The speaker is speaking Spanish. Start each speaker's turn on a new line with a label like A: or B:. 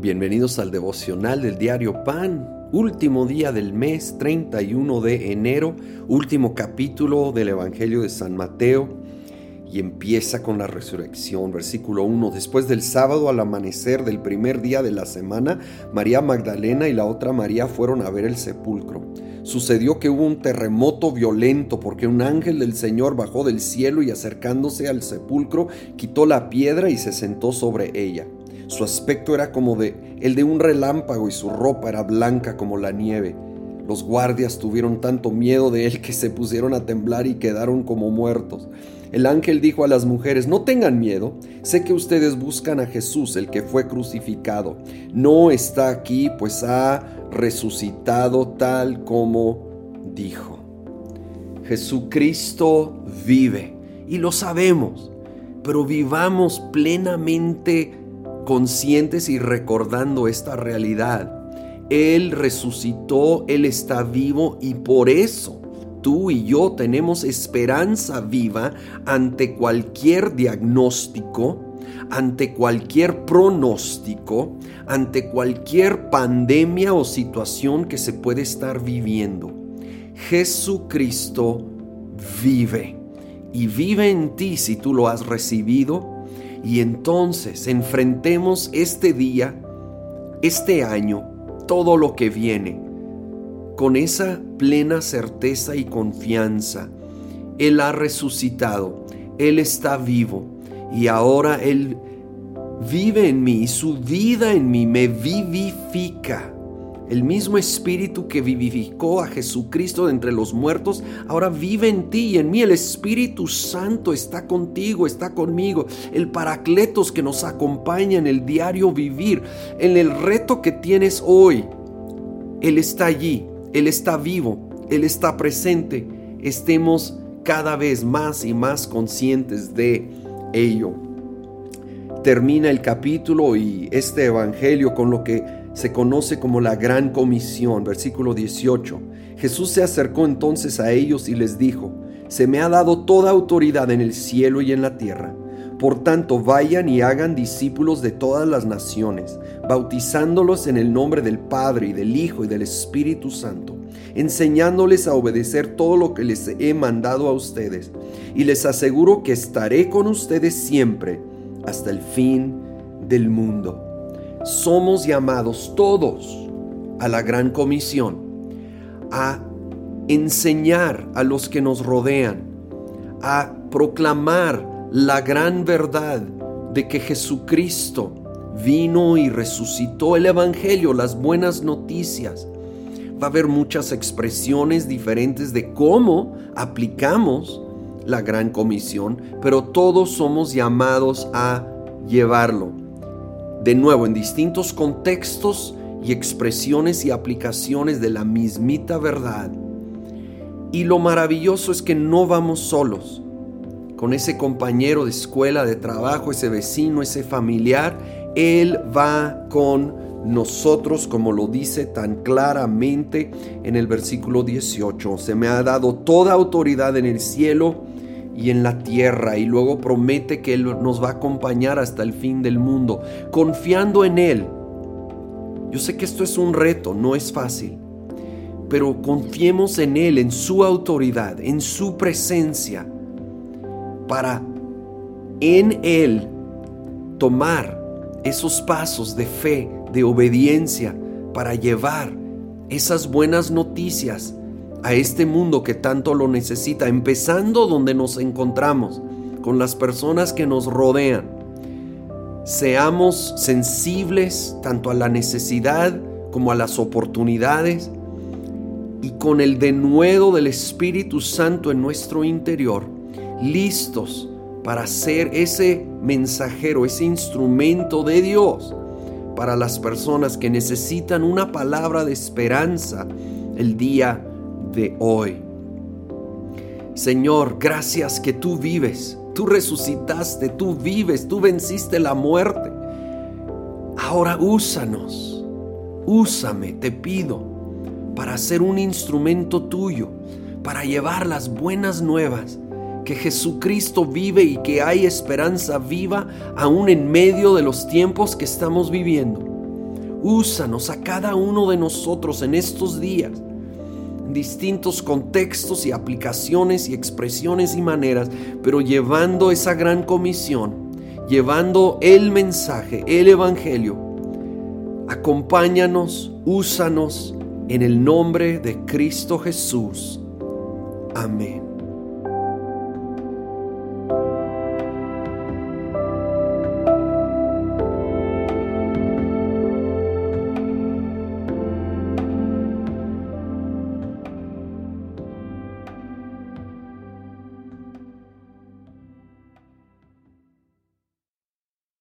A: Bienvenidos al devocional del diario Pan, último día del mes 31 de enero, último capítulo del Evangelio de San Mateo y empieza con la resurrección, versículo 1. Después del sábado al amanecer del primer día de la semana, María Magdalena y la otra María fueron a ver el sepulcro. Sucedió que hubo un terremoto violento porque un ángel del Señor bajó del cielo y acercándose al sepulcro quitó la piedra y se sentó sobre ella. Su aspecto era como de el de un relámpago y su ropa era blanca como la nieve. Los guardias tuvieron tanto miedo de él que se pusieron a temblar y quedaron como muertos. El ángel dijo a las mujeres, no tengan miedo, sé que ustedes buscan a Jesús, el que fue crucificado. No está aquí, pues ha resucitado tal como dijo. Jesucristo vive y lo sabemos, pero vivamos plenamente conscientes y recordando esta realidad. Él resucitó, Él está vivo y por eso tú y yo tenemos esperanza viva ante cualquier diagnóstico, ante cualquier pronóstico, ante cualquier pandemia o situación que se puede estar viviendo. Jesucristo vive y vive en ti si tú lo has recibido y entonces enfrentemos este día, este año, todo lo que viene, con esa plena certeza y confianza. Él ha resucitado, Él está vivo y ahora Él vive en mí y su vida en mí me vivifica. El mismo espíritu que vivificó a Jesucristo de entre los muertos, ahora vive en ti y en mí. El Espíritu Santo está contigo, está conmigo. El Paracletos que nos acompaña en el diario vivir, en el reto que tienes hoy. Él está allí, Él está vivo, Él está presente. Estemos cada vez más y más conscientes de ello. Termina el capítulo y este Evangelio con lo que se conoce como la gran comisión, versículo 18. Jesús se acercó entonces a ellos y les dijo, se me ha dado toda autoridad en el cielo y en la tierra. Por tanto, vayan y hagan discípulos de todas las naciones, bautizándolos en el nombre del Padre y del Hijo y del Espíritu Santo, enseñándoles a obedecer todo lo que les he mandado a ustedes. Y les aseguro que estaré con ustedes siempre hasta el fin del mundo somos llamados todos a la gran comisión, a enseñar a los que nos rodean, a proclamar la gran verdad de que Jesucristo vino y resucitó el Evangelio, las buenas noticias. Va a haber muchas expresiones diferentes de cómo aplicamos la gran comisión, pero todos somos llamados a llevarlo de nuevo en distintos contextos y expresiones y aplicaciones de la mismita verdad. Y lo maravilloso es que no vamos solos, con ese compañero de escuela, de trabajo, ese vecino, ese familiar, Él va con nosotros, como lo dice tan claramente en el versículo 18. Se me ha dado toda autoridad en el cielo y en la tierra y luego promete que Él nos va a acompañar hasta el fin del mundo, confiando en Él. Yo sé que esto es un reto, no es fácil, pero confiemos en Él, en su autoridad, en su presencia, para en Él tomar esos pasos de fe, de obediencia, para llevar esas buenas noticias a este mundo que tanto lo necesita, empezando donde nos encontramos, con las personas que nos rodean. Seamos sensibles tanto a la necesidad como a las oportunidades y con el denuedo del Espíritu Santo en nuestro interior, listos para ser ese mensajero, ese instrumento de Dios para las personas que necesitan una palabra de esperanza el día de hoy. Señor, gracias que tú vives, tú resucitaste, tú vives, tú venciste la muerte. Ahora úsanos, úsame, te pido, para ser un instrumento tuyo, para llevar las buenas nuevas, que Jesucristo vive y que hay esperanza viva aún en medio de los tiempos que estamos viviendo. Úsanos a cada uno de nosotros en estos días, distintos contextos y aplicaciones y expresiones y maneras, pero llevando esa gran comisión, llevando el mensaje, el Evangelio. Acompáñanos, úsanos en el nombre de Cristo Jesús. Amén.